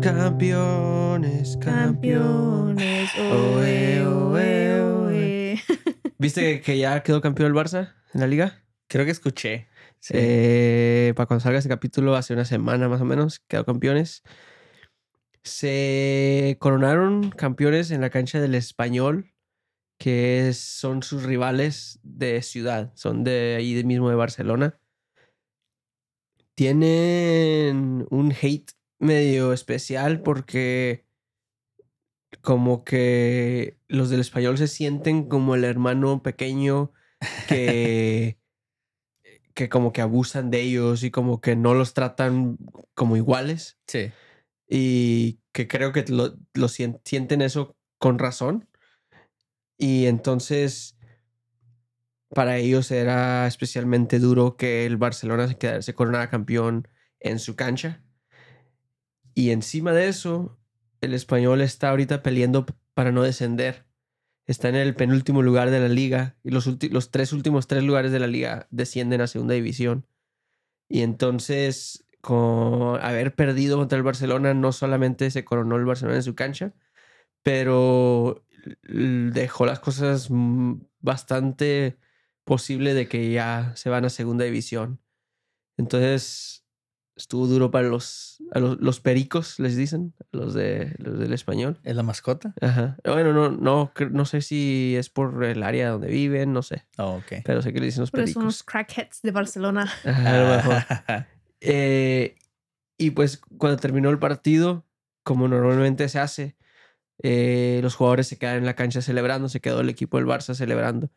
Campeones, campeones. Campeones. Oe, oe, oe. ¿Viste que ya quedó campeón el Barça en la liga? Creo que escuché. Eh, para cuando salga este capítulo, hace una semana más o menos, quedó campeones. Se coronaron campeones en la cancha del Español, que son sus rivales de ciudad, son de ahí mismo de Barcelona. Tienen un hate medio especial porque como que los del español se sienten como el hermano pequeño que, que como que abusan de ellos y como que no los tratan como iguales. Sí. Y que creo que lo, lo sienten eso con razón. Y entonces para ellos era especialmente duro que el Barcelona se, quedara, se coronara campeón en su cancha. Y encima de eso, el español está ahorita peleando para no descender. Está en el penúltimo lugar de la liga y los, los tres últimos tres lugares de la liga descienden a segunda división. Y entonces, con haber perdido contra el Barcelona, no solamente se coronó el Barcelona en su cancha, pero dejó las cosas bastante posible de que ya se van a segunda división. Entonces, estuvo duro para los, los, pericos, les dicen, los, de, los del español. ¿Es la mascota? Ajá. Bueno, no, no, no sé si es por el área donde viven, no sé. Oh, ok. Pero sé que le dicen los pericos. son los crackheads de Barcelona. Ajá, a lo mejor. Eh, y pues cuando terminó el partido, como normalmente se hace, eh, los jugadores se quedan en la cancha celebrando, se quedó el equipo del Barça celebrando.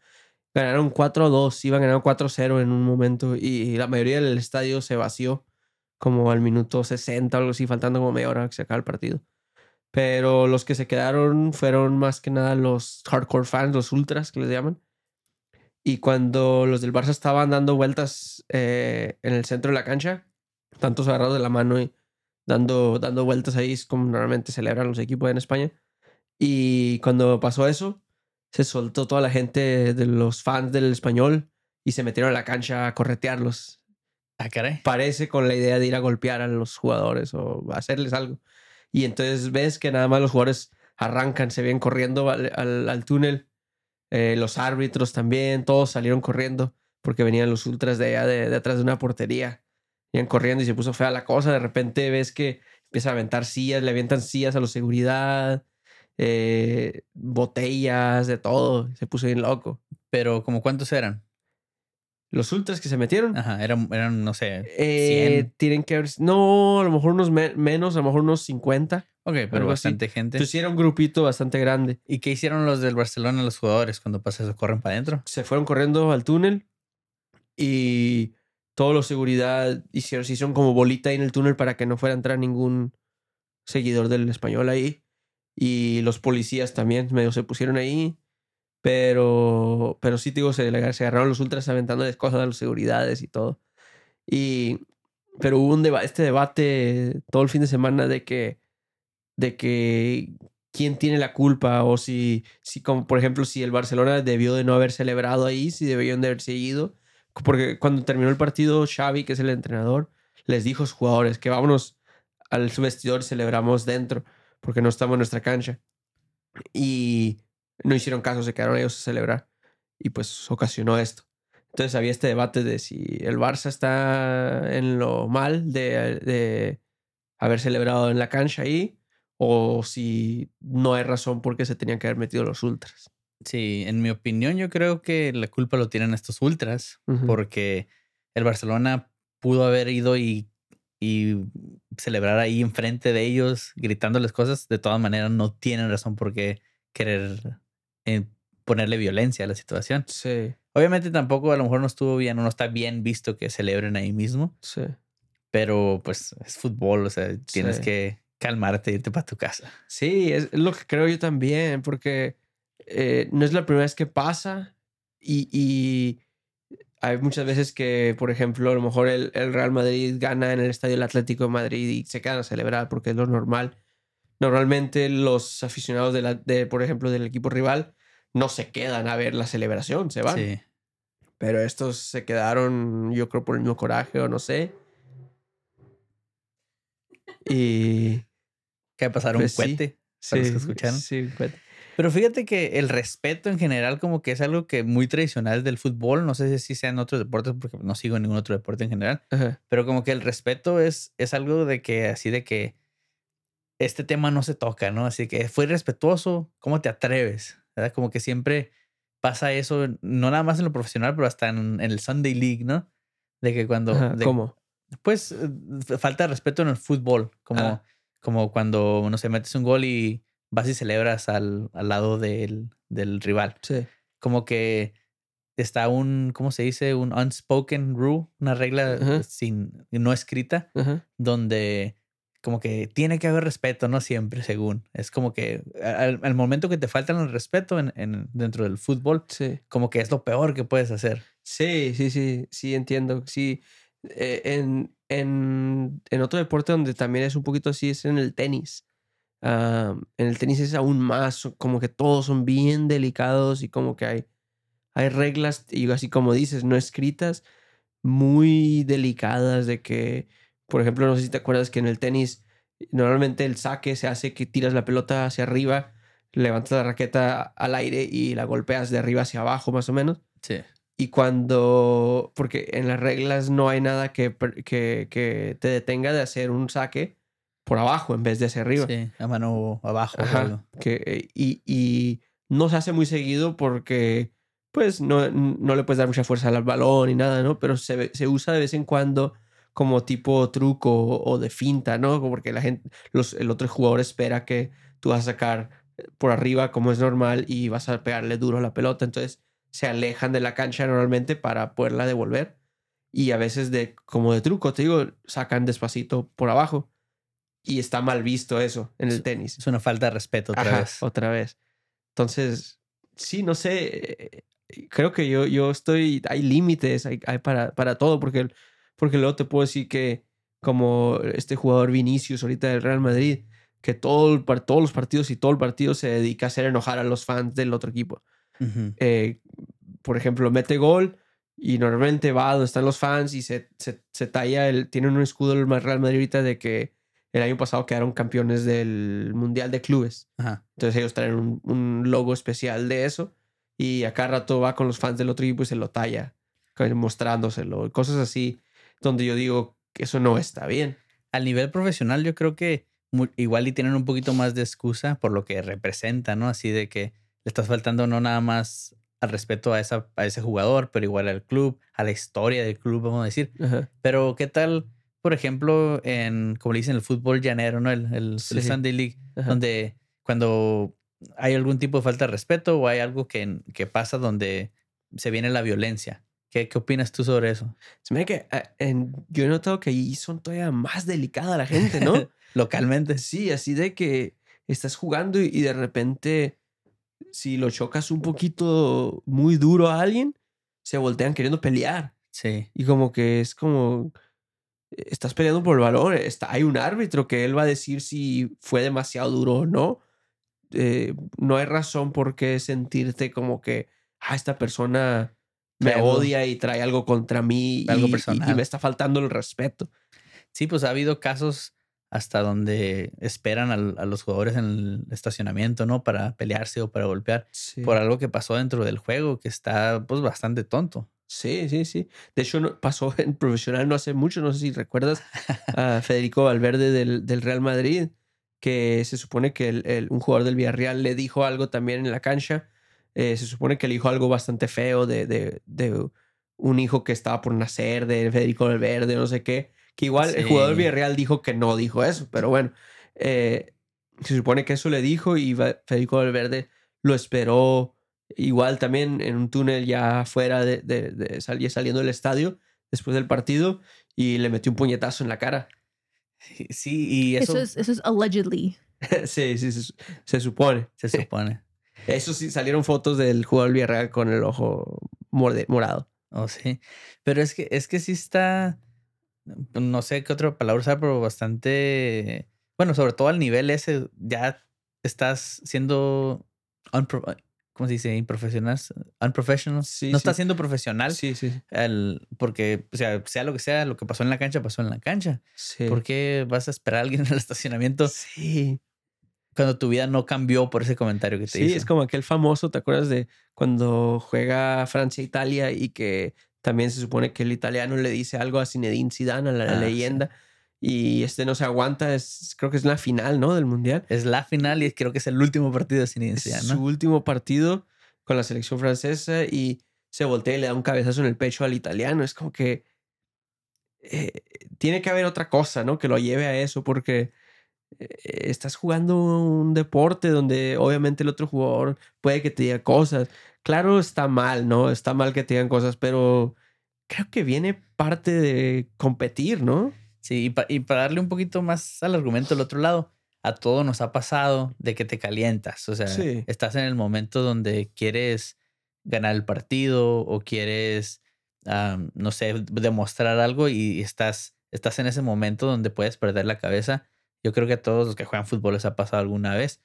Ganaron 4-2, iban ganando 4-0 en un momento y la mayoría del estadio se vació como al minuto 60 o algo así, faltando como media hora que se acaba el partido. Pero los que se quedaron fueron más que nada los hardcore fans, los ultras que les llaman. Y cuando los del Barça estaban dando vueltas eh, en el centro de la cancha, tantos agarrados de la mano y dando, dando vueltas ahí, es como normalmente celebran los equipos en España. Y cuando pasó eso, se soltó toda la gente de los fans del español y se metieron a la cancha a corretearlos. Ah, caray. Parece con la idea de ir a golpear a los jugadores o hacerles algo. Y entonces ves que nada más los jugadores arrancan, se ven corriendo al, al, túnel. Eh, los árbitros también, todos salieron corriendo porque venían los ultras de allá de, atrás de una portería. Iban corriendo y se puso fea la cosa. De repente ves que empieza a aventar sillas, le avientan sillas a la seguridad, eh, botellas, de todo. Se puso bien loco. Pero, ¿como cuántos eran? Los ultras que se metieron. Ajá, eran, eran no sé. Eh, tienen que haber. No, a lo mejor unos menos, a lo mejor unos 50. Ok, pero bastante gente. Entonces era un grupito bastante grande. ¿Y qué hicieron los del Barcelona, los jugadores, cuando pasa eso? ¿Corren para adentro? Se fueron corriendo al túnel y todos los seguridad hicieron, se hicieron como bolita ahí en el túnel para que no fuera a entrar ningún seguidor del español ahí. Y los policías también medio se pusieron ahí. Pero, pero sí, digo, se, se agarraron los ultras aventándoles cosas a las seguridades y todo. Y, pero hubo un este debate todo el fin de semana de que, de que quién tiene la culpa o si, si como por ejemplo, si el Barcelona debió de no haber celebrado ahí, si debieron de haber seguido. Porque cuando terminó el partido, Xavi, que es el entrenador, les dijo a sus jugadores que vámonos al vestidor celebramos dentro, porque no estamos en nuestra cancha. Y no hicieron caso, se quedaron ellos a celebrar y pues ocasionó esto. Entonces había este debate de si el Barça está en lo mal de, de haber celebrado en la cancha ahí o si no hay razón porque se tenían que haber metido los ultras. Sí, en mi opinión yo creo que la culpa lo tienen estos ultras porque el Barcelona pudo haber ido y, y celebrar ahí enfrente de ellos gritándoles cosas. De todas maneras no tienen razón por qué querer en ponerle violencia a la situación. Sí. Obviamente tampoco a lo mejor no estuvo bien o no está bien visto que celebren ahí mismo. Sí. Pero pues es fútbol, o sea, tienes que calmarte e irte para tu casa. Sí, es lo que creo yo también, porque eh, no es la primera vez que pasa y, y, hay muchas veces que, por ejemplo, a lo mejor el, el, Real Madrid gana en el Estadio del Atlético de Madrid y se quedan a celebrar porque es lo normal. Normalmente los aficionados de, la, de por ejemplo, del equipo rival no se quedan a ver la celebración, se van. Sí. Pero estos se quedaron, yo creo, por el mismo coraje o no sé. Y. Que pasar un Pues sí, para los Sí, que escucharon. sí, un cohete. Pero fíjate que el respeto en general como que es algo que muy tradicional del fútbol. No sé si sea en otros deportes porque no sigo ningún otro deporte en general. Ajá. Pero como que el respeto es, es algo de que así de que este tema no se toca, ¿no? Así que fue irrespetuoso, ¿cómo te atreves? ¿Verdad? Como que siempre pasa eso, no nada más en lo profesional, pero hasta en, en el Sunday League, ¿no? De que cuando... Ajá, de- ¿Cómo? Pues eh, falta de respeto en el fútbol, como, Ah. como cuando, no sé, metes un gol y vas y celebras al, al lado del, del rival. Sí. Como que está un, ¿cómo se dice? Un unspoken rule, una regla sin, no escrita, donde como que tiene que haber respeto, no siempre, según. Es como que al, al momento que te faltan el respeto en, en- dentro del fútbol, Sí. como que es lo peor que puedes hacer. Sí, sí, sí, sí, entiendo. Sí, Eh, en, en, en otro deporte donde también es un poquito así es en el tenis. Ah, en el tenis es aún más, como que todos son bien delicados y como que hay, hay reglas, y así como dices, no escritas, muy delicadas de que, por ejemplo, no sé si te acuerdas que en el tenis normalmente el saque se hace que tiras la pelota hacia arriba, levantas la raqueta al aire y la golpeas de arriba hacia abajo más o menos. Sí. Y cuando, porque en las reglas no hay nada que, que, que te detenga de hacer un saque por abajo en vez de hacia arriba. Sí, a mano abajo. Ajá, que, eh, y, y no se hace muy seguido porque pues no, no le puedes dar mucha fuerza al balón ni nada, ¿no? Pero se, se usa de vez en cuando como tipo truco o de finta, ¿no? Porque la gente, los, el otro jugador espera que tú vas a sacar por arriba como es normal y vas a pegarle duro a la pelota, entonces se alejan de la cancha normalmente para poderla devolver y a veces de como de truco, te digo, sacan despacito por abajo y está mal visto eso en el tenis. Es una falta de respeto otra Ajá, vez. otra vez. Entonces, sí, no sé. Creo que yo, yo estoy. Hay límites hay, hay para, para todo, porque, porque luego te puedo decir que, como este jugador Vinicius ahorita del Real Madrid, que todo todos los partidos y todo el partido se dedica a hacer enojar a los fans del otro equipo. Eh, por ejemplo, mete gol y normalmente va donde están los fans y se, se, se talla el. Tiene un escudo el Real Madrid ahorita de que el año pasado quedaron campeones del Mundial de Clubes. Ajá. Entonces ellos traen un, un logo especial de eso y a cada rato va con los fans del otro equipo y se lo talla, mostrándoselo, cosas así, donde yo digo que eso no está bien. Al nivel profesional, yo creo que igual y tienen un poquito más de excusa por lo que representa, ¿no? Así de que le estás faltando no nada más al respeto a, esa, a ese jugador, pero igual al club, a la historia del club, vamos a decir. Ajá. Pero, ¿qué tal, por ejemplo, en, como le dicen, el fútbol llanero, ¿no? El, el, el Sí. Sunday League, Ajá. donde cuando hay algún tipo de falta de respeto o hay algo que, que pasa donde se viene la violencia. ¿Qué, qué opinas tú sobre eso? Se me que ah, en- yo he notado que ahí son todavía más delicada la gente, ¿no? Localmente. sí, así de que estás jugando y, y de repente, si lo chocas un poquito muy duro a alguien, se voltean queriendo pelear. Sí. Y como que es como, estás peleando por el balón, está, hay un árbitro que él va a decir si fue demasiado duro o no. Eh, no hay razón por qué sentirte como que, ah, esta persona me odia y trae algo contra mí Algo y- y- y, personal. me está faltando el respeto. Sí, pues ha habido casos hasta donde esperan a los jugadores en el estacionamiento, ¿no? Para pelearse o para golpear Sí. por algo que pasó dentro del juego que está pues bastante tonto. Sí, sí, sí. De hecho, no- pasó en profesional no hace mucho, no sé si recuerdas a Federico Valverde del, del Real Madrid, que se supone que el- el- un jugador del Villarreal le dijo algo también en la cancha. Eh, se supone que le dijo algo bastante feo de, de- de un hijo que estaba por nacer, de Federico Valverde, no sé qué. Que igual el jugador del. Villarreal dijo que no dijo eso, pero bueno, eh, se supone que eso le dijo y Federico Valverde lo esperó igual también en un túnel ya fuera de, de, de salir saliendo del estadio después del partido y le metió un puñetazo en la cara. Sí, y eso, Eso es, eso es allegedly. sí, sí, se, se supone. se supone. Eso sí, salieron fotos del jugador Villarreal con el ojo morde- morado. Oh, sí. Pero es que, es que sí está. No sé qué otra palabra usar, pero bastante. Bueno, sobre todo al nivel ese, ya estás siendo unpro- ¿cómo se dice? Improfesional, unprofessional. no está siendo profesional. Sí, sí. El, porque, o sea, sea lo que sea, lo que pasó en la cancha, pasó en la cancha. Sí. ¿Por qué vas a esperar a alguien en el estacionamiento? Sí. Cuando tu vida no cambió por ese comentario que te hizo. Sí, es como aquel famoso, ¿te acuerdas de cuando juega Francia-Italia y que también se supone que el italiano le dice algo a Zinedine Zidane, a la ah, leyenda? Y este no se aguanta. Es, creo que es la final, ¿no? Del mundial. Es la final y creo que es el último partido de Zinedine ¿no? Su último partido con la selección francesa y se voltea y le da un cabezazo en el pecho al italiano. Es como que eh, tiene que haber otra cosa, ¿no? Que lo lleve a eso porque eh, estás jugando un deporte donde obviamente el otro jugador puede que te diga cosas. Claro, está mal, ¿no? Está mal que te digan cosas, pero creo que viene parte de competir, ¿no? Sí, y, para darle un poquito más al argumento del otro lado, a todo nos ha pasado de que te calientas. O sea, estás en el momento donde quieres ganar el partido o quieres, no sé, demostrar algo y estás, estás en ese momento donde puedes perder la cabeza. Yo creo que a todos los que juegan fútbol les ha pasado alguna vez,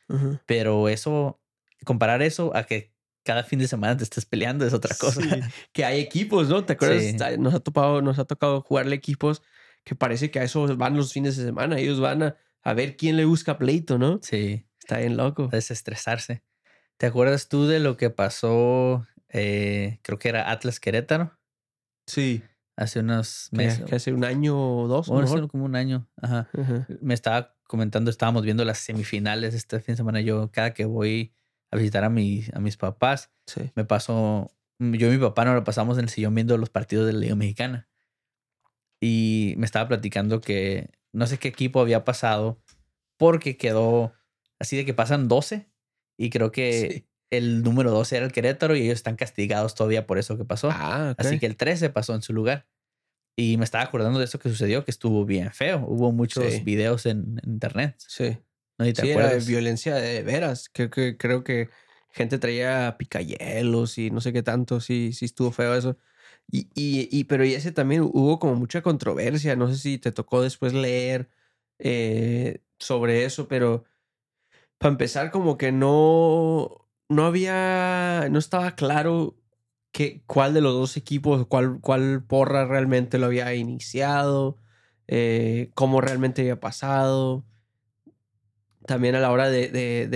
pero eso, comparar eso a que cada fin de semana te estés peleando es otra cosa. Que hay equipos, ¿no? ¿Te acuerdas? Nos, ha topado, nos ha tocado jugarle equipos que parece que a eso van los fines de semana. Ellos van a, a ver quién le busca pleito, ¿no? Sí. Está bien loco. Desestresarse. ¿Te acuerdas tú de lo que pasó? Eh, creo que era Atlas Querétaro. Sí. Hace unos meses. Que hace un año o dos. O hace como un año. Ajá. Me estaba comentando, estábamos viendo las semifinales este fin de semana. Yo, cada que voy a visitar a, mi, a mis papás, me paso. Yo y mi papá nos lo pasamos en el sillón viendo los partidos de la Liga Mexicana. Y me estaba platicando que no sé qué equipo había pasado porque quedó así de que pasan 12 y creo que el número 12 era el Querétaro y ellos están castigados todavía por eso que pasó. Ah, así que el 13 pasó en su lugar. Y me estaba acordando de eso que sucedió, que estuvo bien feo. Hubo muchos videos en, internet. Sí. No te sí, Era de violencia de veras. Creo que, creo que gente traía picayelos y no sé qué tanto. Sí, sí estuvo feo eso. Y, y, pero y ese también hubo como mucha controversia. No sé si te tocó después leer eh, sobre eso, pero para empezar, como que no, no había, no estaba claro que, cuál de los dos equipos, cuál, cuál porra realmente lo había iniciado, eh, cómo realmente había pasado. También a la hora de, de,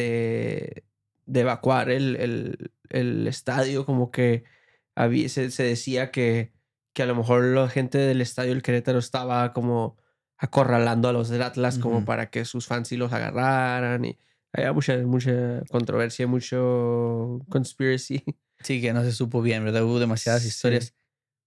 de, evacuar el, el, el estadio, como que se, decía que, que a lo mejor la gente del estadio del Querétaro estaba como acorralando a los del Atlas como para que sus fans sí los agarraran y había mucha, mucha controversia, mucho conspiracy. Sí, que no se supo bien, ¿verdad? Hubo demasiadas historias.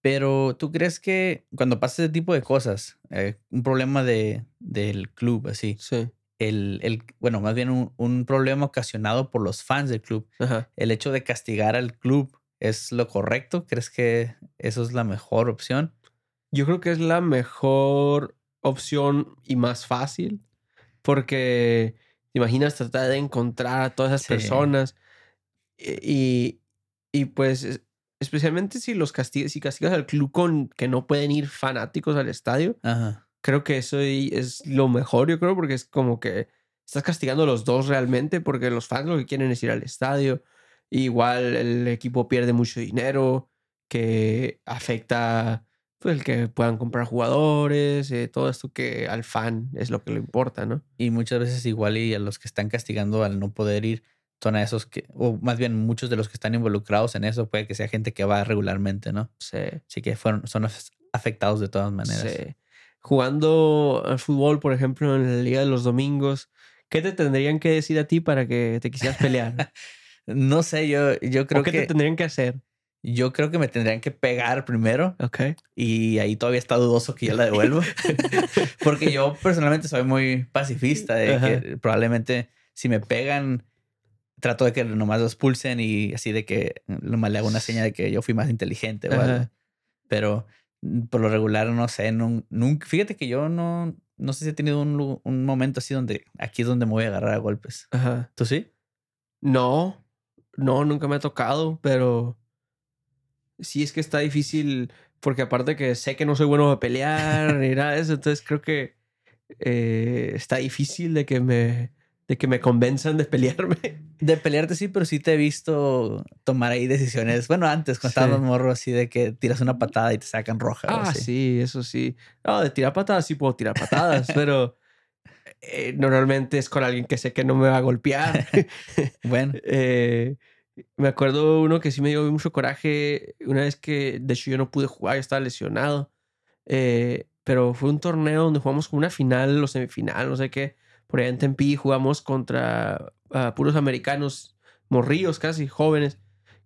Pero tú crees que cuando pasa ese tipo de cosas, eh, un problema de, del club, así, sí. el, el, bueno, más bien un, un, problema ocasionado por los fans del club, el hecho de castigar al club ¿Es lo correcto? ¿Crees que eso es la mejor opción? Yo creo que es la mejor opción y más fácil. Porque te imaginas tratar de encontrar a todas esas personas. Y, y, pues, especialmente si los castigas, si castigas al club con que no pueden ir fanáticos al estadio. Creo que eso es lo mejor, yo creo, porque es como que estás castigando a los dos realmente, porque los fans lo que quieren es ir al estadio Igual el equipo pierde mucho dinero que afecta pues, el que puedan comprar jugadores, eh, todo esto que al fan es lo que le importa, ¿no? Y muchas veces igual y a los que están castigando al no poder ir son a esos que, o más bien muchos de los que están involucrados en eso, puede que sea gente que va regularmente, ¿no? Sí. Así que fueron, son afectados de todas maneras. Sí. Jugando al fútbol, por ejemplo, en la Liga de los Domingos, ¿qué te tendrían que decir a ti para que te quisieras pelear? No sé, yo, yo creo qué que. te tendrían que hacer? Yo creo que me tendrían que pegar primero. Ok. Y ahí todavía está dudoso que yo la devuelvo. Porque yo personalmente soy muy pacifista de que probablemente si me pegan, trato de que nomás los pulsen y así de que nomás le hago una seña de que yo fui más inteligente. Pero mm, por lo regular, no sé, nunca, fíjate que yo no, no sé si he tenido un, un momento así donde aquí es donde me voy a agarrar a golpes. Ajá. ¿Tú sí? No, no, nunca me ha tocado, pero sí es que está difícil porque aparte que sé que no soy bueno de pelear ni nada de eso, entonces creo que eh, está difícil de que me, de que me convenzan de pelearme. De pelearte sí, pero sí te he visto tomar ahí decisiones. Bueno, antes, cuando estábamos morros, así de que tiras una patada y te sacan roja. Ah, sí, eso sí. No, de tirar patadas sí puedo tirar patadas, pero eh, normalmente es con alguien que sé que no me va a golpear. bueno. Eh, me acuerdo uno que sí me dio mucho coraje una vez que, de hecho, yo no pude jugar, yo estaba lesionado. Eh, pero fue un torneo donde jugamos una final o semifinal, no sé qué por allá en Tempi jugamos contra ah, puros americanos, morrillos casi, jóvenes,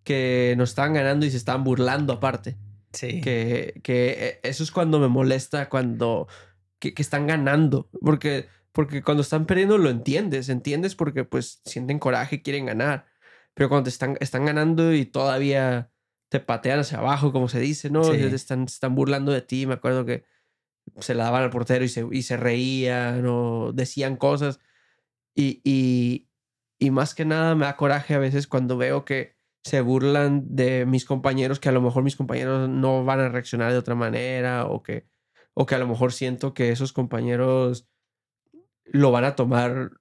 que nos estaban ganando y se estaban burlando aparte. Sí. Que, que eh, eso es cuando me molesta, cuando que, están ganando, porque, porque cuando están perdiendo lo entiendes, entiendes porque pues sienten coraje, quieren ganar, pero cuando están, están ganando y todavía te patean hacia abajo, como se dice, ¿no? Están, están burlando de ti, me acuerdo que se la daban al portero y se, y se reían o decían cosas. Y, y, y, más que nada me da coraje a veces cuando veo que se burlan de mis compañeros, que a lo mejor mis compañeros no van a reaccionar de otra manera o que, o que a lo mejor siento que esos compañeros lo van a tomar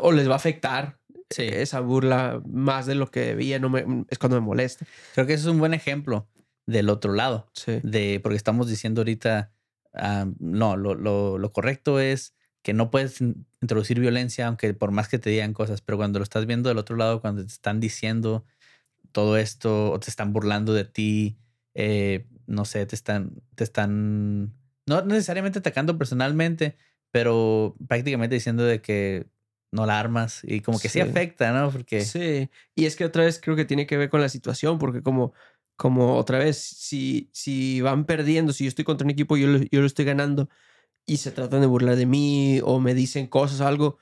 o les va a afectar esa burla más de lo que debía, no me, es cuando me molesta. Creo que ese es un buen ejemplo del otro lado. De, porque estamos diciendo ahorita, ah, no, lo, lo, lo, correcto es que no puedes introducir violencia, aunque por más que te digan cosas, pero cuando lo estás viendo del otro lado, cuando te están diciendo todo esto o te están burlando de ti, eh, no sé, te están, te están, no necesariamente atacando personalmente, pero prácticamente diciendo de que no la armas y como que sí, sí afecta, ¿no? Porque... Sí, y es que otra vez creo que tiene que ver con la situación, porque como como otra vez, si, si van perdiendo, si yo estoy contra un equipo y yo, yo lo estoy ganando y se tratan de burlar de mí o me dicen cosas o algo,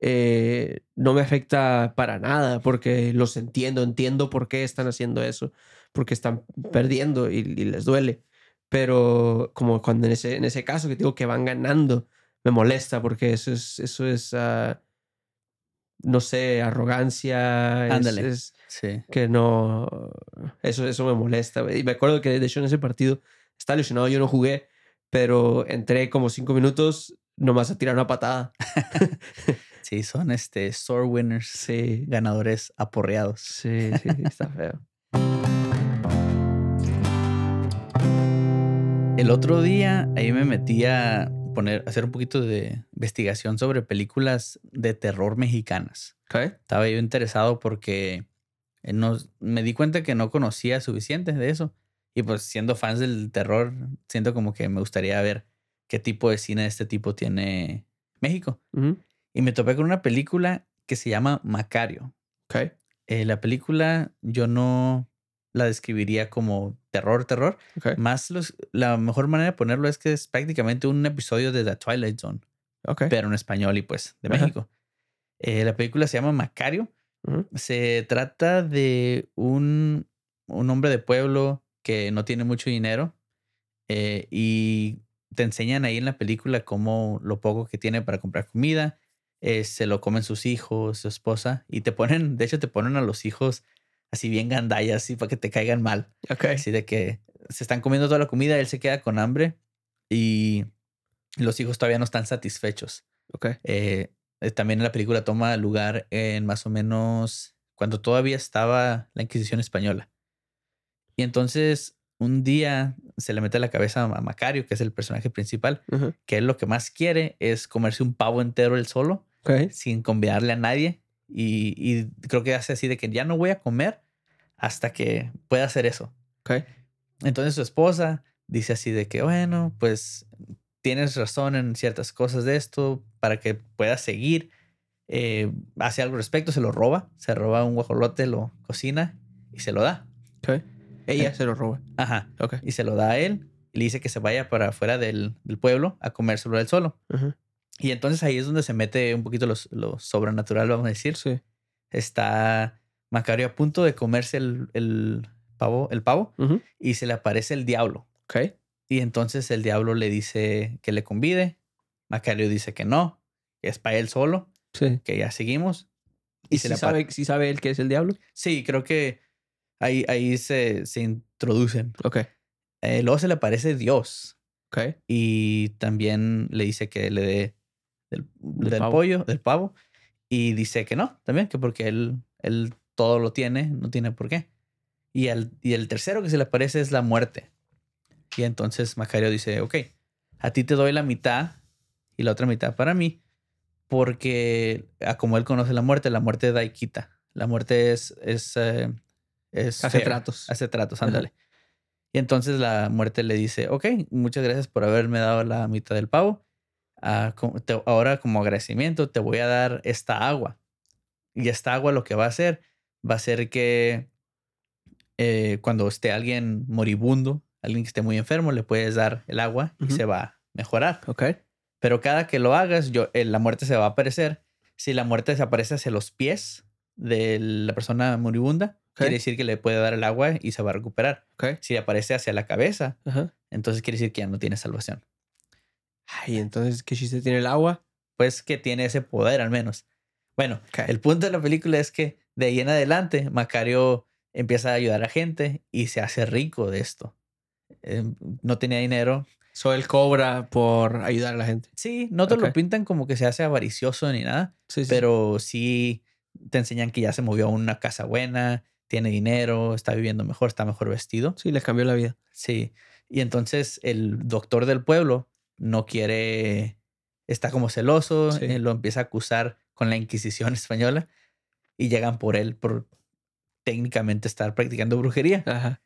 eh, no me afecta para nada porque los entiendo, entiendo por qué están haciendo eso, porque están perdiendo y, les duele. Pero como cuando en ese, en ese caso que digo que van ganando, me molesta porque eso es, eso es ah, no sé, arrogancia. Ándale. sí. Que no. Eso, eso me molesta. Y me acuerdo que de hecho en ese partido estaba lesionado, yo no jugué, pero entré como cinco minutos nomás a tirar una patada. sí, son este sore winners. Sí. Ganadores aporreados. Sí, sí, está feo. El otro día ahí me metí a poner, hacer un poquito de investigación sobre películas de terror mexicanas. Estaba yo interesado porque eh, me di cuenta que no conocía suficiente de eso. Y pues siendo fans del terror, siento como que me gustaría ver qué tipo de cine de este tipo tiene México. Y me topé con una película que se llama Macario. Eh, la película yo no la describiría como terror, terror. Más los, la mejor manera de ponerlo es que es prácticamente un episodio de The Twilight Zone. Pero en español y pues de México. Eh, la película se llama Macario. Se trata de un, un, hombre de pueblo que no tiene mucho dinero eh, y te enseñan ahí en la película cómo lo poco que tiene para comprar comida, eh, se lo comen sus hijos, su esposa y te ponen, de hecho te ponen a los hijos así bien gandallas, así para que te caigan mal. Ok. Así de que se están comiendo toda la comida, él se queda con hambre y los hijos todavía no están satisfechos. Ok. Eh, eh, también la película toma lugar en más o menos cuando todavía estaba la Inquisición española. Y entonces un día se le mete a la cabeza a Macario, que es el personaje principal, que él lo que más quiere es comerse un pavo entero él solo, sin convidarle a nadie. Y, creo que hace así de que ya no voy a comer hasta que pueda hacer eso. Okay. Entonces su esposa dice así de que, bueno, pues tienes razón en ciertas cosas de esto para que pueda seguir. Eh, hace algo al respecto, se lo roba, se roba un guajolote, lo cocina y se lo da. Okay. Ella eh, se lo roba. Ajá. Okay. Y se lo da a él y le dice que se vaya para afuera del, del pueblo a comérselo él solo. Y entonces ahí es donde se mete un poquito lo, sobrenatural, vamos a decir. Sí. Está Macario a punto de comerse el, el pavo, el pavo y se le aparece el diablo. Ok. Y entonces el diablo le dice que le convide. Macario dice que no, que es para él solo. Sí. Que ya seguimos. ¿Y, si, sabe, si sabe él que es el diablo? Sí, creo que ahí, ahí se, se introducen. Ok. Eh, luego se le aparece Dios. Ok. Y también le dice que le dé del, pollo, del pavo. Y dice que no, también, que porque él, él todo lo tiene, no tiene por qué. Y el, y el tercero que se le aparece es la muerte. Y entonces Macario dice, ok, a ti te doy la mitad y la otra mitad para mí, porque como él conoce la muerte, la muerte da y quita. La muerte es... es, eh, es hace tratos. Hace tratos, ándale. Y entonces la muerte le dice, ok, muchas gracias por haberme dado la mitad del pavo. Ah, ahora como agradecimiento te voy a dar esta agua. Y esta agua lo que va a hacer va a ser que eh, cuando esté alguien moribundo, alguien que esté muy enfermo, le puedes dar el agua y se va a mejorar. Ok. Pero cada que lo hagas, yo, eh, la muerte se va a aparecer. Si la muerte se aparece hacia los pies de la persona moribunda, quiere decir que le puede dar el agua y se va a recuperar. Okay. Si aparece hacia la cabeza, entonces quiere decir que ya no tiene salvación. Ay, entonces, ¿qué chiste tiene el agua? Pues que tiene ese poder al menos. Bueno, el punto de la película es que de ahí en adelante, Macario empieza a ayudar a gente y se hace rico de esto. Em, no tenía dinero. So él cobra por ayudar a la gente. Sí, no te lo pintan como que se hace avaricioso ni nada, pero sí te enseñan que ya se movió a una casa buena, tiene dinero, está viviendo mejor, está mejor vestido. Sí, le cambió la vida. Sí. Y entonces el doctor del pueblo no quiere, está como celoso, eh, lo empieza a acusar con la Inquisición española y llegan por él por técnicamente estar practicando brujería. Ajá.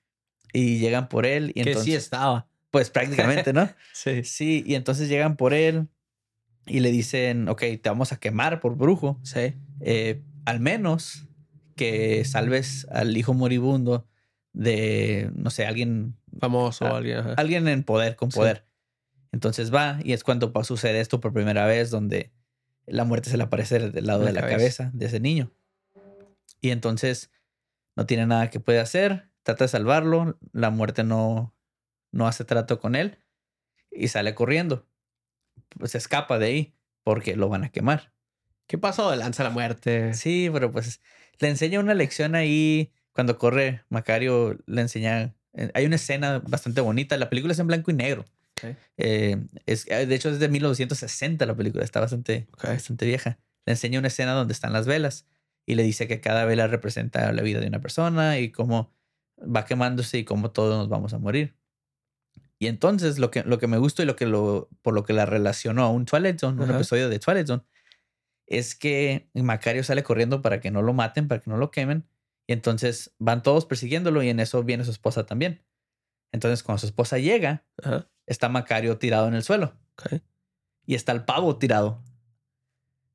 Y llegan por él y que entonces... sí estaba. Pues prácticamente, ¿no? sí. Sí, y entonces llegan por él y le dicen, ok, te vamos a quemar por brujo. Sí. Eh, al menos que salves al hijo moribundo de, no sé, alguien famoso, alguien, alguien en poder, con poder. Entonces va y es cuando sucede esto por primera vez, donde la muerte se le aparece del lado de la cabeza. de ese niño. Y entonces no tiene nada que puede hacer, trata de salvarlo, la muerte no, no hace trato con él y sale corriendo. Pues se escapa de ahí porque lo van a quemar. ¿Qué pasó? Lanza la muerte. Sí, pero pues le enseña una lección ahí. Cuando corre, Macario le enseña. Eh, hay una escena bastante bonita. La película es en blanco y negro. Eh, es, eh, de hecho, es de 1960 la película. Está bastante, bastante vieja. Le enseña una escena donde están las velas y le dice que cada vela representa la vida de una persona y cómo va quemándose y cómo todos nos vamos a morir. Y entonces lo que, lo que me gustó y lo que lo, por lo que la relacionó a un Twilight Zone, un episodio de Twilight Zone, es que Macario sale corriendo para que no lo maten, para que no lo quemen. Y entonces van todos persiguiéndolo y en eso viene su esposa también. Entonces cuando su esposa llega, está Macario tirado en el suelo. Y está el pavo tirado.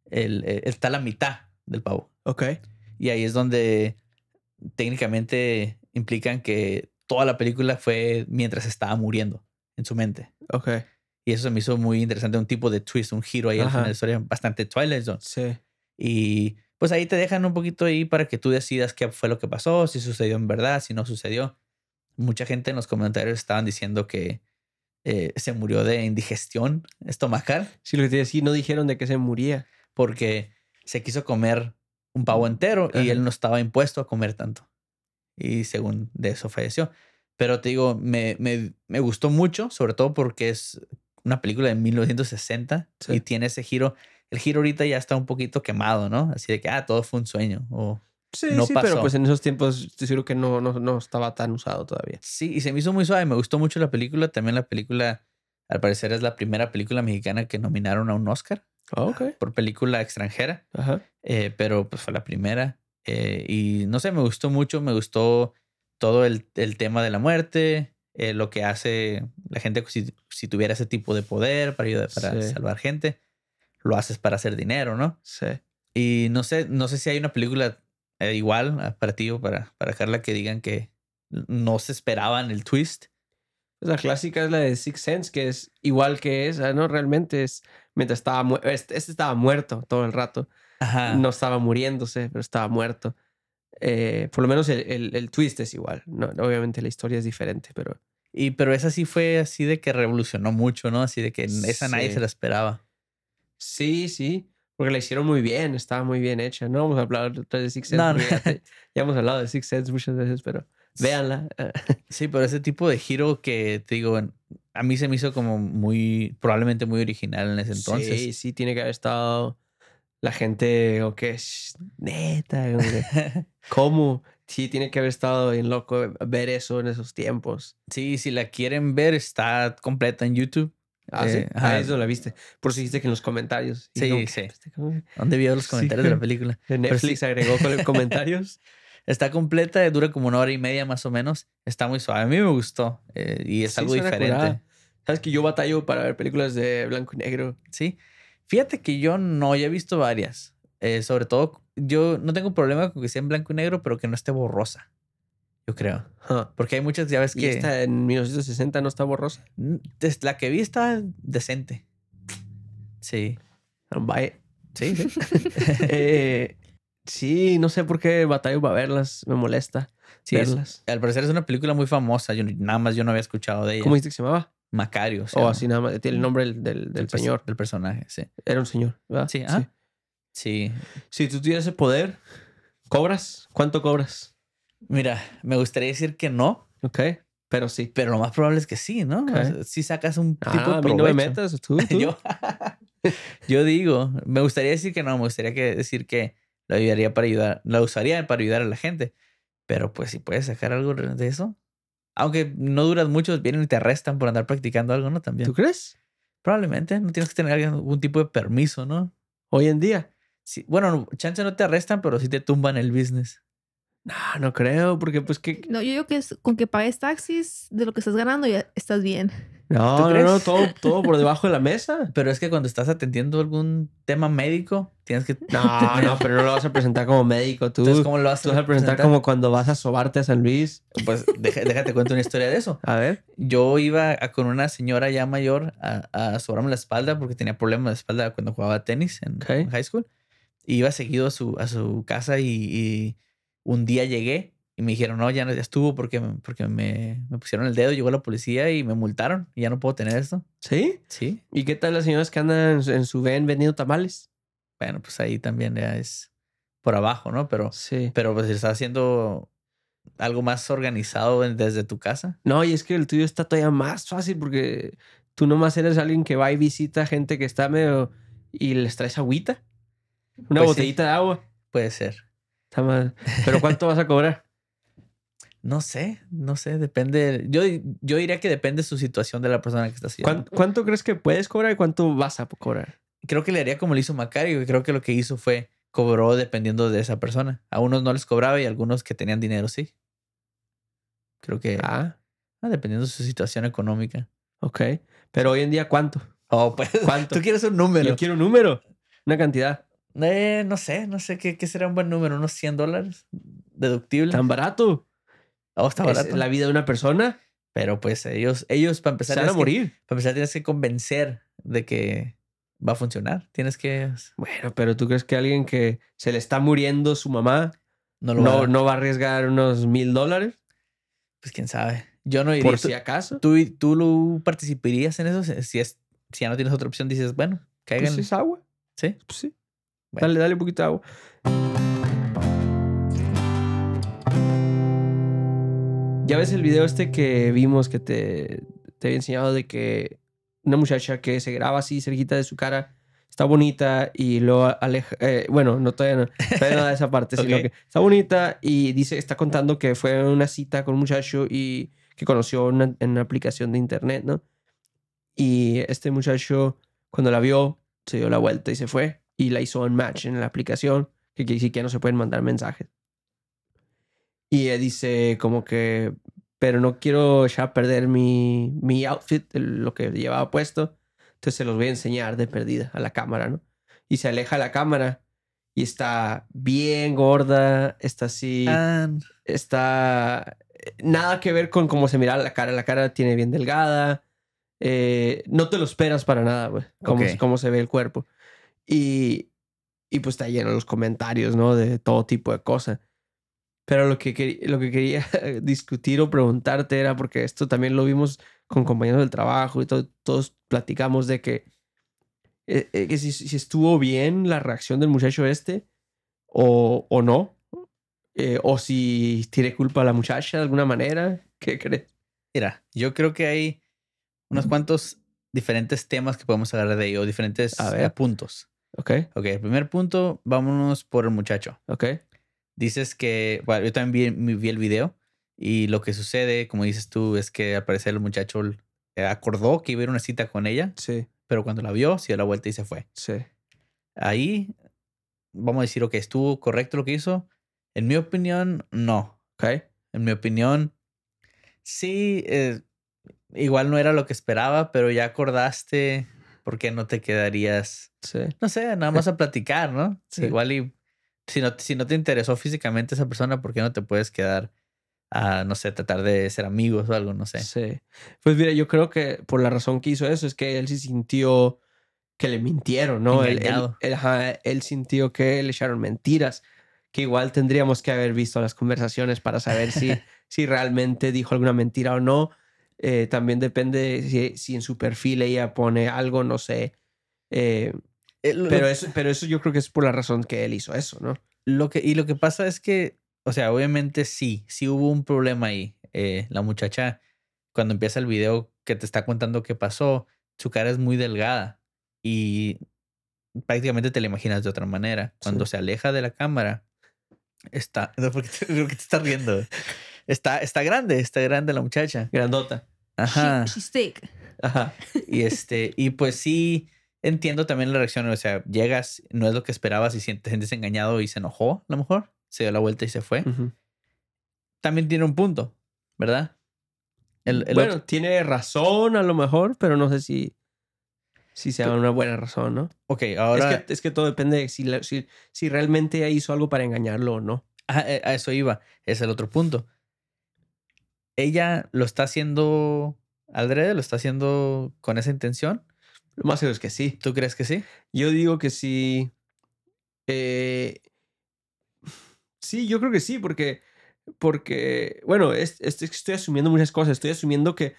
El, eh, está la mitad del pavo. Ok. Y ahí es donde técnicamente implican que toda la película fue mientras estaba muriendo en su mente. Ok. Y eso se me hizo muy interesante, un tipo de twist, un giro ahí al final de la historia, bastante Twilight Zone. Sí. Y pues ahí te dejan un poquito ahí para que tú decidas qué fue lo que pasó, si sucedió en verdad, si no sucedió. Mucha gente en los comentarios estaban diciendo que eh, se murió de indigestión estomacal. Sí, lo que te decía, no dijeron de que se moría. Porque se quiso comer un pavo entero y él no estaba impuesto a comer tanto. Y según de eso falleció. Pero te digo, me, me, me gustó mucho, sobre todo porque es una película de 1960 y tiene ese giro. El giro ahorita ya está un poquito quemado, ¿no? Así de que, ah, todo fue un sueño. O sí, no sí, pero pues en esos tiempos estoy seguro que no, no, no estaba tan usado todavía. Sí, y se me hizo muy suave. Me gustó mucho la película. También la película, al parecer, es la primera película mexicana que nominaron a un Oscar. Oh, por película extranjera. Ajá. Eh, pero pues fue la primera. Eh, y no sé, me gustó mucho. Me gustó todo el, el tema de la muerte. Eh, lo que hace la gente si, si, tuviera ese tipo de poder para ayudar, para salvar gente, lo haces para hacer dinero, ¿no? Sí. Y no sé, no sé si hay una película igual ah, para ti o para, para Carla que digan que no se esperaban el twist. La clásica es la de Six Sense, que es igual que esa, ¿no? Realmente es mientras estaba este, este, estaba muerto todo el rato. No estaba muriéndose, pero estaba muerto. Eh, por lo menos el, el, twist es igual. No, obviamente la historia es diferente, pero. Y pero esa sí fue así de que revolucionó mucho, ¿no? Así de que esa nadie se la esperaba. Sí, sí. Porque la hicieron muy bien, estaba muy bien hecha. No vamos a hablar de Six Sense. Ya, hemos hablado de Six Sense muchas veces, pero véanla. sí, pero ese tipo de giro que te digo, a mí se me hizo como muy, probablemente muy original en ese entonces. Sí, sí, tiene que haber estado la gente, o que es neta, ¿cómo? Sí, tiene que haber estado bien loco ver eso en esos tiempos. Sí, si la quieren ver, está completa en YouTube. Ah, sí. Eh, Ah, ajá. eso la viste. Por si dijiste que en los comentarios. Sí, que, sí. este, ¿Dónde vio los Sí. comentarios de la película? Netflix agregó con- comentarios. Está completa, dura como una hora y media más o menos. Está muy suave. A mí me gustó eh, y es Sí, algo diferente. curada. Sabes que yo batallo para ver películas de blanco y negro. Sí. Fíjate que yo no, ya he visto varias. Eh, sobre todo, yo no tengo problema con que sea en blanco y negro, pero que no esté borrosa. Yo creo. Ajá. Porque hay muchas, ya ves Y que. esta en 1960 no está borrosa. Mm, La que vi está decente. Sí. Vaya. Sí, sí. Eh, sí, no sé por qué batallo para verlas. Me molesta Sí, es- verlas. al parecer es una película muy famosa. Yo nada más yo no había escuchado de ella. ¿Cómo dijiste que se llamaba? Macario. O llama. así nada más. Tiene el nombre del, del- señor. Del personaje, sí. Era un señor, ¿verdad? Sí, ajá. Sí. Si tú tuvieras ese poder, ¿cobras? ¿Cuánto cobras? Mira, me gustaría decir que no, Ok, pero sí. pero lo más probable es que sí, ¿no? Ok. O sea, Si sacas un Ah, tipo de a mí no me metas. Tú, tú. yo, yo digo, me gustaría decir que no, me gustaría que decir que lo ayudaría para ayudar, la usaría para ayudar a la gente. Pero pues si puedes sacar algo de eso. Aunque no duras mucho, vienen y te arrestan por andar practicando algo, ¿no? También. ¿Tú crees? Probablemente, no tienes que tener algún tipo de permiso, ¿no? Hoy en día. Sí, bueno, no, chance no te arrestan, pero sí te tumban el business. No, no creo, porque pues que... No, yo digo que es- con que pagues taxis de lo que estás ganando ya estás bien. No, ¿Tú no, no, todo, todo por debajo de la mesa. Pero es que cuando estás atendiendo algún tema médico, tienes que... No, no, pero no lo vas a presentar como médico. Tú, Entonces, ¿cómo lo vas tú vas a presentar como cuando vas a sobarte a San Luis. Pues deja- déjate cuento una historia de eso. A ver. Yo iba a- con una señora ya mayor a, a sobrarme la espalda porque tenía problemas de espalda cuando jugaba tenis en, Ok. en high school. Y iba seguido a su, a su casa y, y un día llegué y me dijeron, no, ya, no, ya estuvo porque, me- porque me, me pusieron el dedo, llegó la policía y me multaron y ya no puedo tener esto. ¿Sí? Sí. ¿Y qué tal las señoras que andan en su- en su ven vendiendo tamales? Bueno, pues ahí también ya es por abajo, ¿no? Pero, Sí. pero pues si estás haciendo algo más organizado desde tu casa. No, y es que el tuyo está todavía más fácil porque tú nomás eres alguien que va y visita gente que está medio... y les traes agüita. Una Pues sí. botellita de agua. Puede ser. Está mal. Pero ¿cuánto vas a cobrar? No sé, no sé, depende. Yo, yo diría que depende de su situación de la persona que está haciendo. ¿Cuán- ¿Cuánto crees que puedes cobrar y cuánto vas a cobrar? Creo que le haría como le hizo Macario, que creo que lo que hizo fue cobró dependiendo de esa persona. A unos no les cobraba y a algunos que tenían dinero sí. Creo que Ah, ah, dependiendo de su situación económica. ok. Pero hoy en día, ¿cuánto? Oh, pues, ¿Cuánto? Tú quieres un número. Yo quiero un número. Una cantidad. Eh, no sé, no sé qué, qué será un buen número, unos 100 dólares deductible. Tan barato. Oh, está Es barato. la vida de una persona. Pero pues ellos, ellos para Se empezar, van a tienes que- morir. para empezar tienes que convencer de que va a funcionar. Tienes que Bueno, pero ¿tú crees que alguien que se le está muriendo su mamá no lo va no, a- no va a arriesgar unos mil dólares? Pues quién sabe. Yo no iría. Por ¿Tú, si acaso. tú, tú lo participarías en eso? Si, es, si ya no tienes otra opción, dices, bueno, Pues caigan. es agua. ¿Sí? Pues sí. Bueno. Dale, dale un poquito de agua. Ya ves el video este que vimos que te, te había enseñado de que una muchacha que se graba así cerquita de su cara está bonita y lo aleja. eh, bueno, no todavía no, todavía no da esa parte, sino Ok. que está bonita y dice, está contando que fue a una cita con un muchacho y que conoció una- en una aplicación de internet, ¿no? Y este muchacho, cuando la vio, se dio la vuelta y se fue y la hizo un match en la aplicación, que quiere decir que ya no se pueden mandar mensajes. Y ella dice como que, pero no quiero echar a perder mi, mi outfit, lo que llevaba puesto. Entonces se los voy a enseñar de perdida a la cámara, ¿no? Y se aleja la cámara y está bien gorda, está así, está nada que ver con cómo se mira la cara. La cara tiene bien delgada. eh, no te lo esperas para nada, güey. Cómo, cómo se ve el cuerpo. Y, y pues está lleno los comentarios, ¿no? De todo tipo de cosas. Pero lo que, quería, lo que quería discutir o preguntarte era, porque esto también lo vimos con compañeros del trabajo y todo- todos platicamos de que, eh, eh, que si, si estuvo bien la reacción del muchacho este o, o no. Eh, o si tiene culpa la muchacha de alguna manera. ¿Qué crees? mira, yo creo que hay unos cuantos diferentes temas que podemos agarrar de ahí o diferentes A ver. puntos. Ok, Ok, el primer punto, vámonos por el muchacho. ok. Dices que, bueno, yo también vi, vi el video y lo que sucede, como dices tú, es que al parecer el muchacho eh, acordó que iba a ir a una cita con ella, Sí, pero cuando la vio, se dio la vuelta y se fue. sí. Ahí, vamos a decir, ok, estuvo correcto lo que hizo. En mi opinión, no. Ok. En mi opinión, sí, eh, igual no era lo que esperaba, pero ya acordaste, ¿por qué no te quedarías, Sí. no sé, nada más a platicar, ¿no? Sí. Igual y si no, si no te interesó físicamente esa persona, ¿por qué no te puedes quedar a, no sé, tratar de ser amigos o algo, no sé? Sí. Pues mira, yo creo que por la razón que hizo eso es que él sí sintió que le mintieron, ¿no? Él, él, ajá, él sintió que le echaron mentiras, que igual tendríamos que haber visto las conversaciones para saber si, si realmente dijo alguna mentira o no. Eh, también depende si, si en su perfil ella pone algo, no sé. Eh, Eh, lo- pero, eso, pero eso yo creo que es por la razón que él hizo eso, ¿no? Lo que, y lo que pasa es que, o sea, obviamente sí, sí hubo un problema ahí. Eh, la muchacha, cuando empieza el video que te está contando qué pasó, su cara es muy delgada y prácticamente te la imaginas de otra manera. Cuando Sí. se aleja de la cámara, está. No, ¿Por qué te, por qué te estás riendo? Está, está grande, está grande la muchacha. Grandota. Ajá. She, she's thick. Ajá. Y este, y pues sí, entiendo también la reacción. O sea, llegas, no es lo que esperabas y sientes, te sientes engañado y se enojó, a lo mejor. Se dio la vuelta y se fue. Ujú. También tiene un punto, ¿verdad? El, el bueno, otro- tiene razón a lo mejor, pero no sé si, si sea una buena razón, ¿no? ok, ahora Es, que, es que todo depende de si, la- si, si realmente hizo algo para engañarlo o no. a, eh, a eso iba. Es el otro punto. Ella lo está haciendo adrede, lo está haciendo con esa intención. Lo más seguro es que sí. ¿Tú crees que sí? Yo digo que sí. eh, sí, yo creo que sí, porque. Porque. Bueno, es, es- estoy asumiendo muchas cosas. Estoy asumiendo que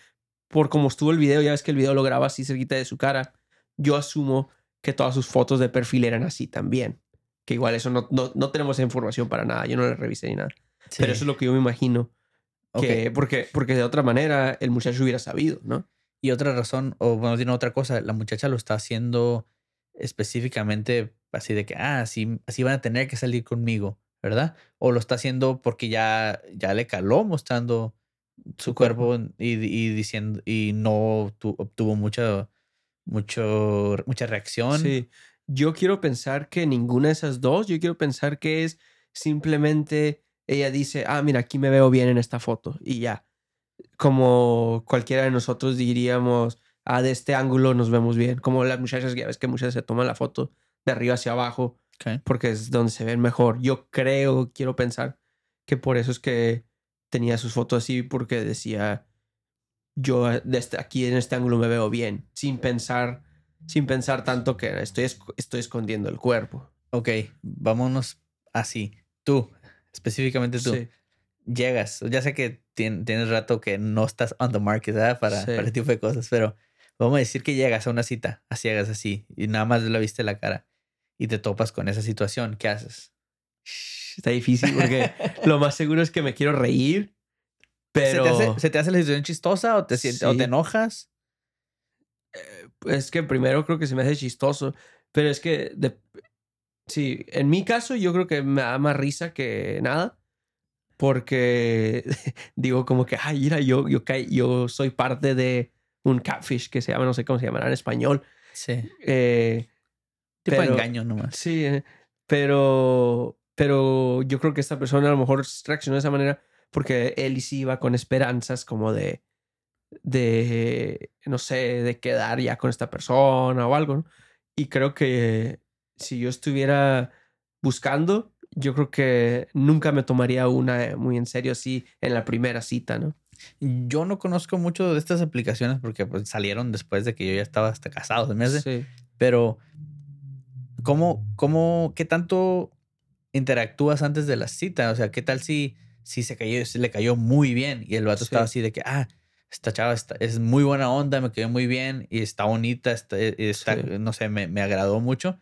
por como estuvo el video, ya ves que el video lo graba así cerquita de su cara. Yo asumo que todas sus fotos de perfil eran así también. Que igual eso no, no, no tenemos esa información para nada. Yo no la revisé ni nada. Pero eso es lo que yo me imagino. Que, porque, porque de otra manera el muchacho hubiera sabido, ¿no? Y otra razón, o bueno, tiene otra cosa, la muchacha lo está haciendo específicamente así de que, ah, así, así van a tener que salir conmigo, ¿verdad? O lo está haciendo porque ya, ya le caló mostrando su, cuerpo, cuerpo. y, y diciendo, y no tu- obtuvo mucha, mucho, mucha reacción. Sí. Yo quiero pensar que ninguna de esas dos, yo quiero pensar que es simplemente ella dice, ah, mira, aquí me veo bien en esta foto y ya. Como cualquiera de nosotros diríamos, ah, de este ángulo nos vemos bien. Como las muchachas, ya ves que muchas se toman la foto de arriba hacia abajo porque es donde se ven mejor. Yo creo, quiero pensar que por eso es que tenía sus fotos así porque decía, yo desde aquí en este ángulo me veo bien, sin pensar, sin pensar tanto que estoy, esc- estoy escondiendo el cuerpo. Ok, vámonos así. Tú, específicamente tú, Sí. Llegas. Ya sé que tien- tienes rato que no estás on the market ¿verdad? Para, Sí. para ese tipo de cosas, pero vamos a decir que llegas a una cita, así hagas así, y nada más la viste la cara y te topas con esa situación. ¿Qué haces? Está difícil porque lo más seguro es que me quiero reír, pero ¿Se, te hace, se te hace la situación chistosa o te, sientes, o Sí. te enojas? es que primero creo que se me hace chistoso, pero es que de- sí, en mi caso yo creo que me da más risa que nada, porque digo como que, ay, mira, yo, yo, yo soy parte de un catfish que se llama, no sé cómo se llamará en español. Sí. Eh, Tipo Pero- engaño nomás. sí, eh, pero, pero yo creo que esta persona a lo mejor reaccionó de esa manera porque él sí iba con esperanzas como de, de, no sé, de quedar ya con esta persona o algo. ¿no? Y creo que si yo estuviera buscando, yo creo que nunca me tomaría una muy en serio así en la primera cita, ¿no? Yo no conozco mucho de estas aplicaciones porque pues, salieron después de que yo ya estaba hasta casado, se me hace. Sí. Pero, ¿cómo, cómo, qué tanto interactúas antes de la cita? O sea, ¿qué tal si, si se cayó, si le cayó muy bien y el vato Sí. estaba así de que, ah, esta chava está- es muy buena onda, me cayó muy bien y está bonita, está, está- Sí. no sé, me, me agradó mucho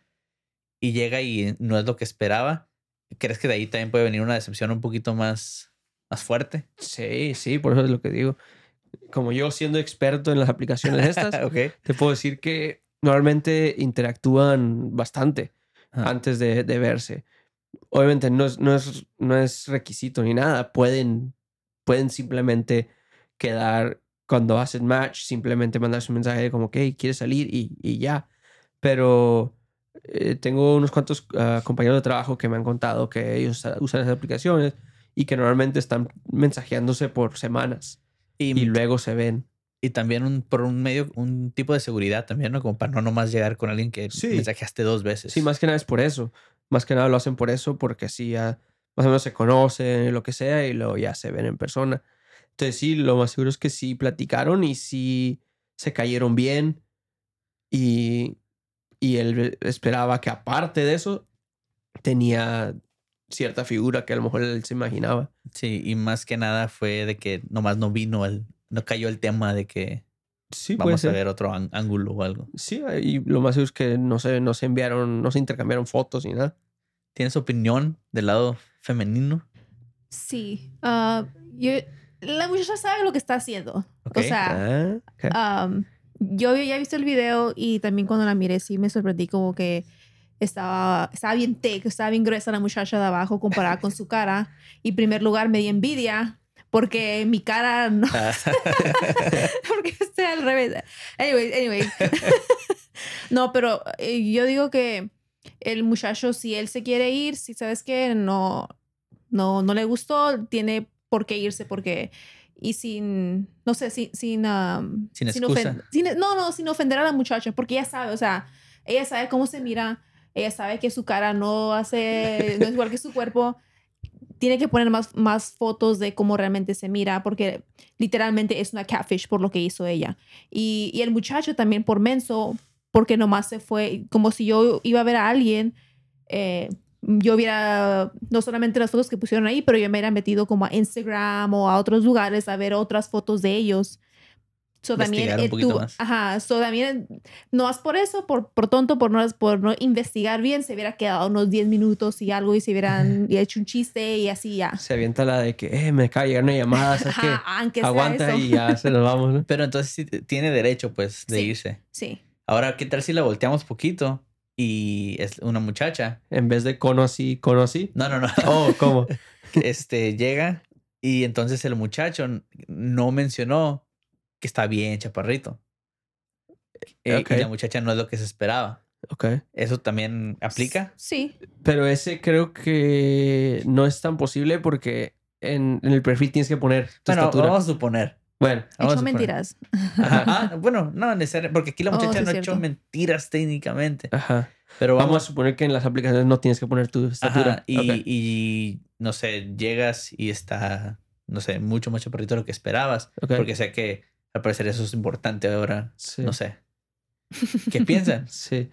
y llega y no es lo que esperaba? ¿Crees que de ahí también puede venir una decepción un poquito más, más fuerte? Sí, sí, por eso es lo que digo. como yo siendo experto en las aplicaciones estas, ok. te puedo decir que normalmente interactúan bastante Ah. antes de, de verse. Obviamente no es, no, es, no es requisito ni nada. Pueden, pueden simplemente quedar cuando hacen match, simplemente mandarse un mensaje como que quieres salir y, y ya. Pero eh, tengo unos cuantos ah, compañeros de trabajo que me han contado que ellos usan esas aplicaciones y que normalmente están mensajeándose por semanas Y, y luego se ven. y también un, por un medio, un tipo de seguridad también, ¿no? Como para no nomás llegar con alguien que Sí. mensajeaste dos veces. Sí, más que nada es por eso. Más que nada lo hacen por eso, porque así ya más o menos se conocen, lo que sea, y luego ya se ven en persona. Entonces sí, lo más seguro es que sí platicaron y sí se cayeron bien. Y, y él esperaba que aparte de eso tenía cierta figura que a lo mejor él se imaginaba. Sí, y más que nada fue de que nomás no vino el, no cayó el tema de que Sí, puede vamos a ver otro án- ángulo o algo. Sí, y lo más seguro es que no se, no se enviaron, no se intercambiaron fotos ni nada. ¿Tienes opinión del lado femenino? Sí. ah, yo, la muchacha sabe lo que está haciendo. Ok. O sea, Ah. Am, yo había visto el video y también cuando la miré sí me sorprendí como que estaba, estaba bien thick, estaba bien gruesa la muchacha de abajo comparada con su cara. Y en primer lugar me di envidia porque mi cara no, Ah, porque estoy al revés. Anyway, anyway. no, pero eh, yo digo que el muchacho, si él se quiere ir, si sabes que no, no, no le gustó, tiene por qué irse porque y sin, no sé, sin, sin, um, Sin excusa. sin- no, no, sin ofender a la muchacha, porque ella sabe, o sea, ella sabe cómo se mira, ella sabe que su cara no hace, no es igual que su cuerpo. Tiene que poner más, más fotos de cómo realmente se mira, porque literalmente es una catfish por lo que hizo ella. Y, y el muchacho también por menso, porque nomás se fue, como si yo iba a ver a alguien, eh, yo hubiera, no solamente las fotos que pusieron ahí, pero yo me hubiera metido como a Instagram o a otros lugares a ver otras fotos de ellos. So, también, un eh, poquito tú- más. Ajá, so, también, no es por eso, por, por tonto, por no, por no investigar bien, se hubiera quedado unos 10 minutos y algo y se hubieran y hecho un chiste y así ya. Se avienta la de que, eh, me acaba de llegar una llamada, ¿sabes? Ajá, aunque sea Aguanta eso. y ya se nos vamos, ¿no? Pero entonces sí tiene derecho, pues, de Sí. irse. Sí. Ahora, ¿qué tal si la volteamos poquito y es una muchacha? En vez de cono así, cono así. No, no, no. Oh, ¿cómo? este llega y entonces el muchacho no mencionó que está bien chaparrito. Eh, Ok. Y la muchacha no es lo que se esperaba. Ok. ¿Eso también aplica? Sí. Pero ese creo que no es tan posible porque en, en el perfil tienes que poner tu Bueno, estatura. vamos a suponer. Bueno, Vamos suponer. mentiras. Ajá. Ah, bueno, no necesariamente, porque aquí la Oh, muchacha sí, no ha hecho cierto. mentiras técnicamente. ajá. Pero Vamos, vamos, a suponer que en las aplicaciones no tienes que poner tu estatura. Ajá, y, no sé, llegas y está, no sé, mucho más chaparrito de lo que esperabas. Porque sé que al parecer eso es importante ahora. Sí. No sé. ¿Qué piensan? Sí.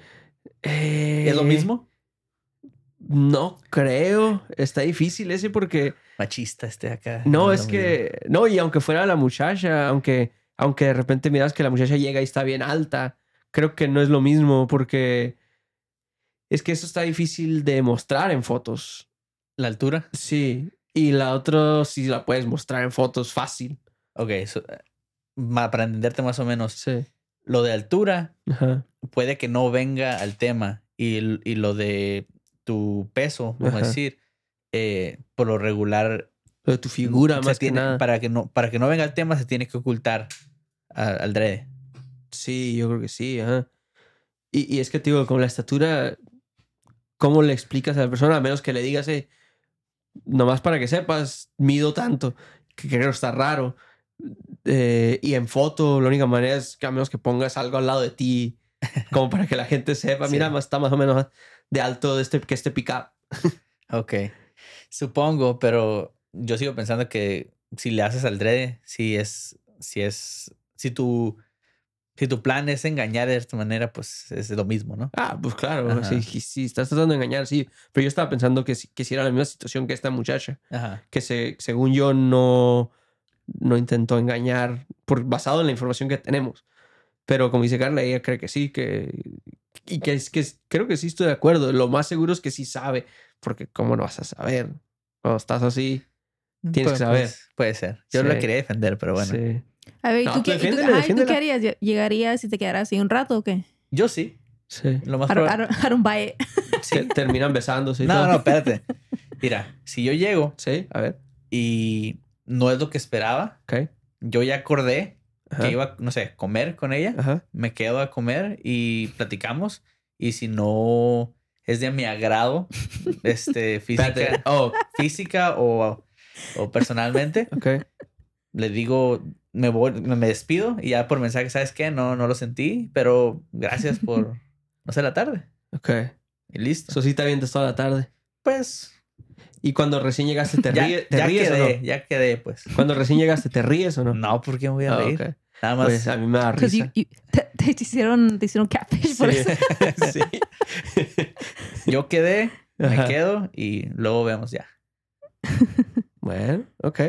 ¿Es lo Eh, mismo? No creo. Está difícil ese porque Machista este acá. no es que no y aunque fuera la muchacha, aunque aunque de repente miras que la muchacha llega y está bien alta, creo que no es lo mismo porque es que eso está difícil de mostrar en fotos. ¿La altura? Sí, y la otra sí la puedes mostrar en fotos fácil. Ok, so- ma- para entenderte más o menos, Sí. lo de altura Ajá. puede que no venga al tema y, y lo de tu peso, vamos a decir, eh, por lo regular Lo de tu figura más que tiene- nada. Para que, no, para que no venga el tema se tiene que ocultar al drede. Sí, yo creo que sí, ajá. Y, y es que, digo, con la estatura, ¿cómo le explicas a la persona? A menos que le digas, eh, nomás para que sepas, mido tanto, que creo que está raro. Eh, y en foto, la única manera es que a menos que pongas algo al lado de ti, como para que la gente sepa, Sí. mira, está más o menos de alto de este, que este pickup. Ok. Supongo, pero yo sigo pensando que si le haces al drede, si es, si es, si tu, si tu plan es engañar de esta manera, pues es lo mismo, ¿no? Ah, pues claro, si, si estás tratando de engañar, sí. Pero yo estaba pensando que, si- que si era la misma situación que esta muchacha. Ajá. que se, según yo no, no intentó engañar por, basado en la información que tenemos. Pero como dice Carla, ella cree que sí, que, y que, es, que creo que sí estoy de acuerdo. Lo más seguro es que sí sabe, porque ¿cómo no vas a saber? Cuando estás así. Tienes que Pu- saber. pues, puede ser. Yo la Sí. quería defender, pero bueno. sí. A ver, No, ¿tú, qué, y tú- defiéndele, ajá, ¿y tú qué harías? ¿Lle- ¿Llegarías y te quedaras así un rato o qué? Yo sí. Sí. Lo más probable. it. Que terminan besándose y No, todo. no, espérate. Mira, si yo llego Sí, a ver. y no es lo que esperaba, Ok. yo ya acordé Ajá. que iba, no sé, a comer con ella, Ajá. me quedo a comer y platicamos. Y si no es de mi agrado, este, física. Oh, física o, o personalmente, ok. le digo, me voy, me despido y ya por mensaje, ¿sabes qué? No, no lo sentí, pero gracias por, no sé, la tarde. Ok. Y listo. Eso sí te avientas toda la tarde. Pues, Y cuando recién llegaste, ¿te, ya, ríes, ¿te ya ríes quedé, o no? ya quedé, pues. Cuando recién llegaste, ¿te ríes o no? No, ¿por qué me voy a Ah, reír? ok. Nada más. Pues a mí me da Because you, risa. you- te, te hicieron, te hicieron catfish por Sí. eso. sí. Yo quedé, me Ajá. quedo y luego vemos ya. Bueno, ok.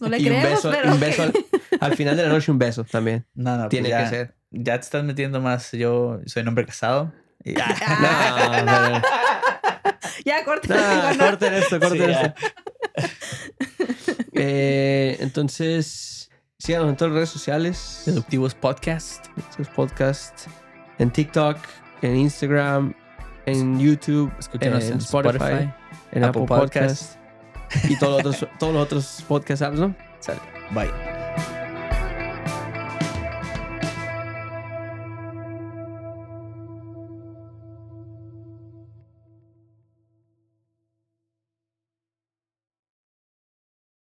No le y un creemos, beso, pero. un beso al, al final de la noche, un beso también. No, no, pues Tiene ya, que ser. Ya te estás metiendo más. Yo soy un hombre casado. Y- No, Ah, ya, corta. no, digo, no. corten esto, corten Sí, ya. esto. Eh, entonces, síganos en todas las redes sociales. Deductivos Podcast. Sus podcasts en TikTok, en Instagram, en YouTube, Escúchenos en, en Spotify, Spotify, en Apple, Apple Podcasts y todos los otros, todos los otros podcast apps, ¿no? Sale. Bye.